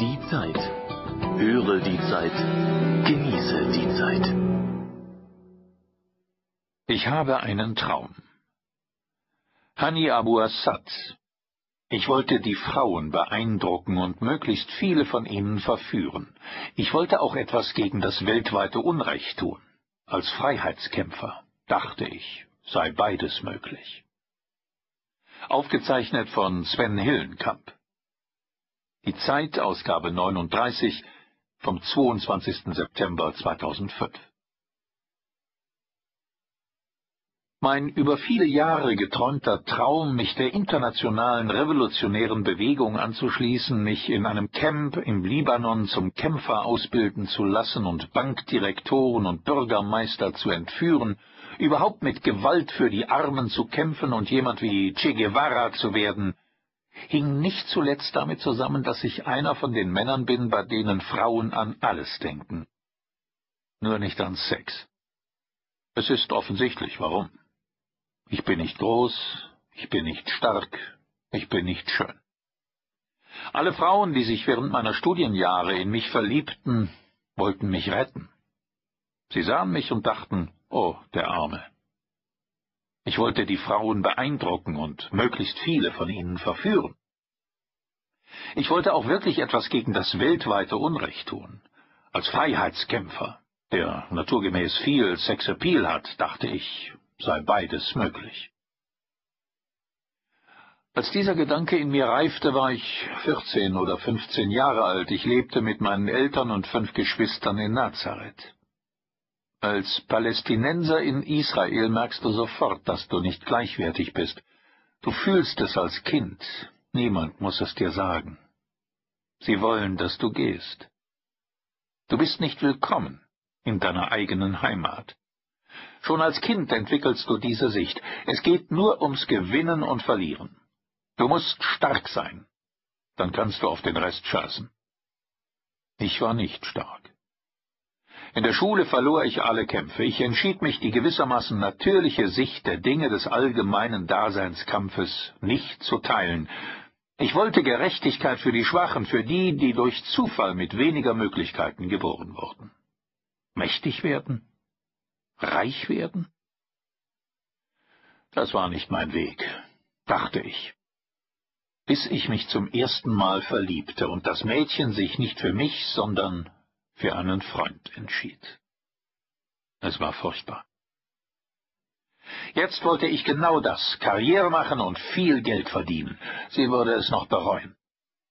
Die Zeit. Höre die Zeit. Genieße die Zeit. Ich habe einen Traum. Hani Abu Assad. Ich wollte die Frauen beeindrucken und möglichst viele von ihnen verführen. Ich wollte auch etwas gegen das weltweite Unrecht tun. Als Freiheitskämpfer, dachte ich, sei beides möglich. Aufgezeichnet von Sven Hillenkamp. Die Zeit, Ausgabe 39 vom 22. September 2005. Mein über viele Jahre geträumter Traum, mich der internationalen revolutionären Bewegung anzuschließen, mich in einem Camp im Libanon zum Kämpfer ausbilden zu lassen und Bankdirektoren und Bürgermeister zu entführen, überhaupt mit Gewalt für die Armen zu kämpfen und jemand wie Che Guevara zu werden, hing nicht zuletzt damit zusammen, dass ich einer von den Männern bin, bei denen Frauen an alles denken. Nur nicht an Sex. Es ist offensichtlich, warum. Ich bin nicht groß, ich bin nicht stark, ich bin nicht schön. Alle Frauen, die sich während meiner Studienjahre in mich verliebten, wollten mich retten. Sie sahen mich und dachten, oh, der Arme. Ich wollte die Frauen beeindrucken und möglichst viele von ihnen verführen. Ich wollte auch wirklich etwas gegen das weltweite Unrecht tun. Als Freiheitskämpfer, der naturgemäß viel Sexappeal hat, dachte ich, sei beides möglich. Als dieser Gedanke in mir reifte, war ich vierzehn oder fünfzehn Jahre alt. Ich lebte mit meinen Eltern und fünf Geschwistern in Nazareth. Als Palästinenser in Israel merkst du sofort, dass du nicht gleichwertig bist. Du fühlst es als Kind. Niemand muss es dir sagen. Sie wollen, dass du gehst. Du bist nicht willkommen in deiner eigenen Heimat. Schon als Kind entwickelst du diese Sicht. Es geht nur ums Gewinnen und Verlieren. Du musst stark sein. Dann kannst du auf den Rest scheißen. Ich war nicht stark. In der Schule verlor ich alle Kämpfe. Ich entschied mich, die gewissermaßen natürliche Sicht der Dinge des allgemeinen Daseinskampfes nicht zu teilen. Ich wollte Gerechtigkeit für die Schwachen, für die, die durch Zufall mit weniger Möglichkeiten geboren wurden. Mächtig werden? Reich werden? Das war nicht mein Weg, dachte ich. Bis ich mich zum ersten Mal verliebte und das Mädchen sich nicht für mich, sondern für einen Freund entschied. Es war furchtbar. Jetzt wollte ich genau das, Karriere machen und viel Geld verdienen. Sie würde es noch bereuen.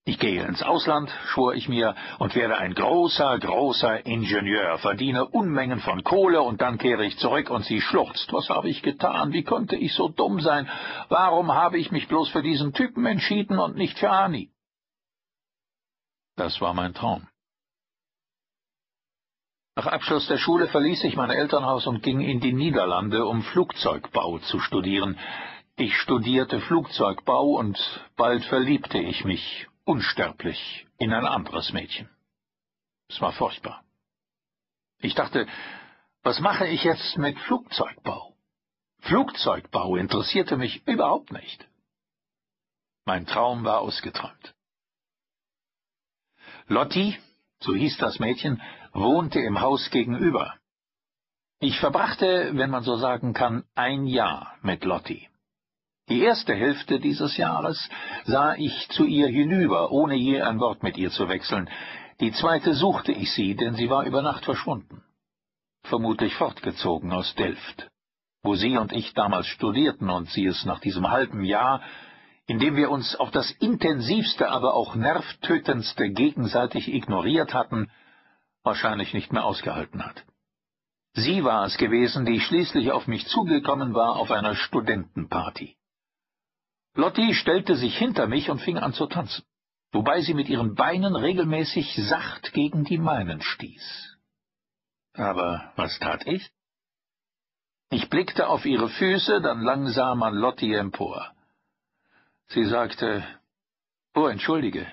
Ich gehe ins Ausland, schwor ich mir, und werde ein großer, großer Ingenieur, verdiene Unmengen von Kohle, und dann kehre ich zurück, und sie schluchzt. Was habe ich getan? Wie konnte ich so dumm sein? Warum habe ich mich bloß für diesen Typen entschieden und nicht für Ani? Das war mein Traum. Nach Abschluss der Schule verließ ich mein Elternhaus und ging in die Niederlande, um Flugzeugbau zu studieren. Ich studierte Flugzeugbau und bald verliebte ich mich unsterblich in ein anderes Mädchen. Es war furchtbar. Ich dachte, was mache ich jetzt mit Flugzeugbau? Flugzeugbau interessierte mich überhaupt nicht. Mein Traum war ausgeträumt. Lotti, so hieß das Mädchen, wohnte im Haus gegenüber. Ich verbrachte, wenn man so sagen kann, ein Jahr mit Lotti. Die erste Hälfte dieses Jahres sah ich zu ihr hinüber, ohne je ein Wort mit ihr zu wechseln. Die zweite suchte ich sie, denn sie war über Nacht verschwunden. Vermutlich fortgezogen aus Delft, wo sie und ich damals studierten und sie es nach diesem halben Jahr indem wir uns auf das intensivste, aber auch nervtötendste gegenseitig ignoriert hatten, wahrscheinlich nicht mehr ausgehalten hat. Sie war es gewesen, die schließlich auf mich zugekommen war auf einer Studentenparty. Lotti stellte sich hinter mich und fing an zu tanzen, wobei sie mit ihren Beinen regelmäßig sacht gegen die meinen stieß. Aber was tat ich? Ich blickte auf ihre Füße, dann langsam an Lotti empor. Sie sagte, »Oh, entschuldige«,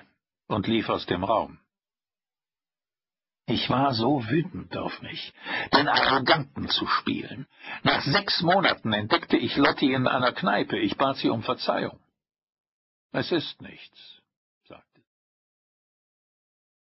und lief aus dem Raum. Ich war so wütend auf mich, den Arroganten zu spielen. Nach sechs Monaten entdeckte ich Lotti in einer Kneipe. Ich bat sie um Verzeihung. Es ist nichts,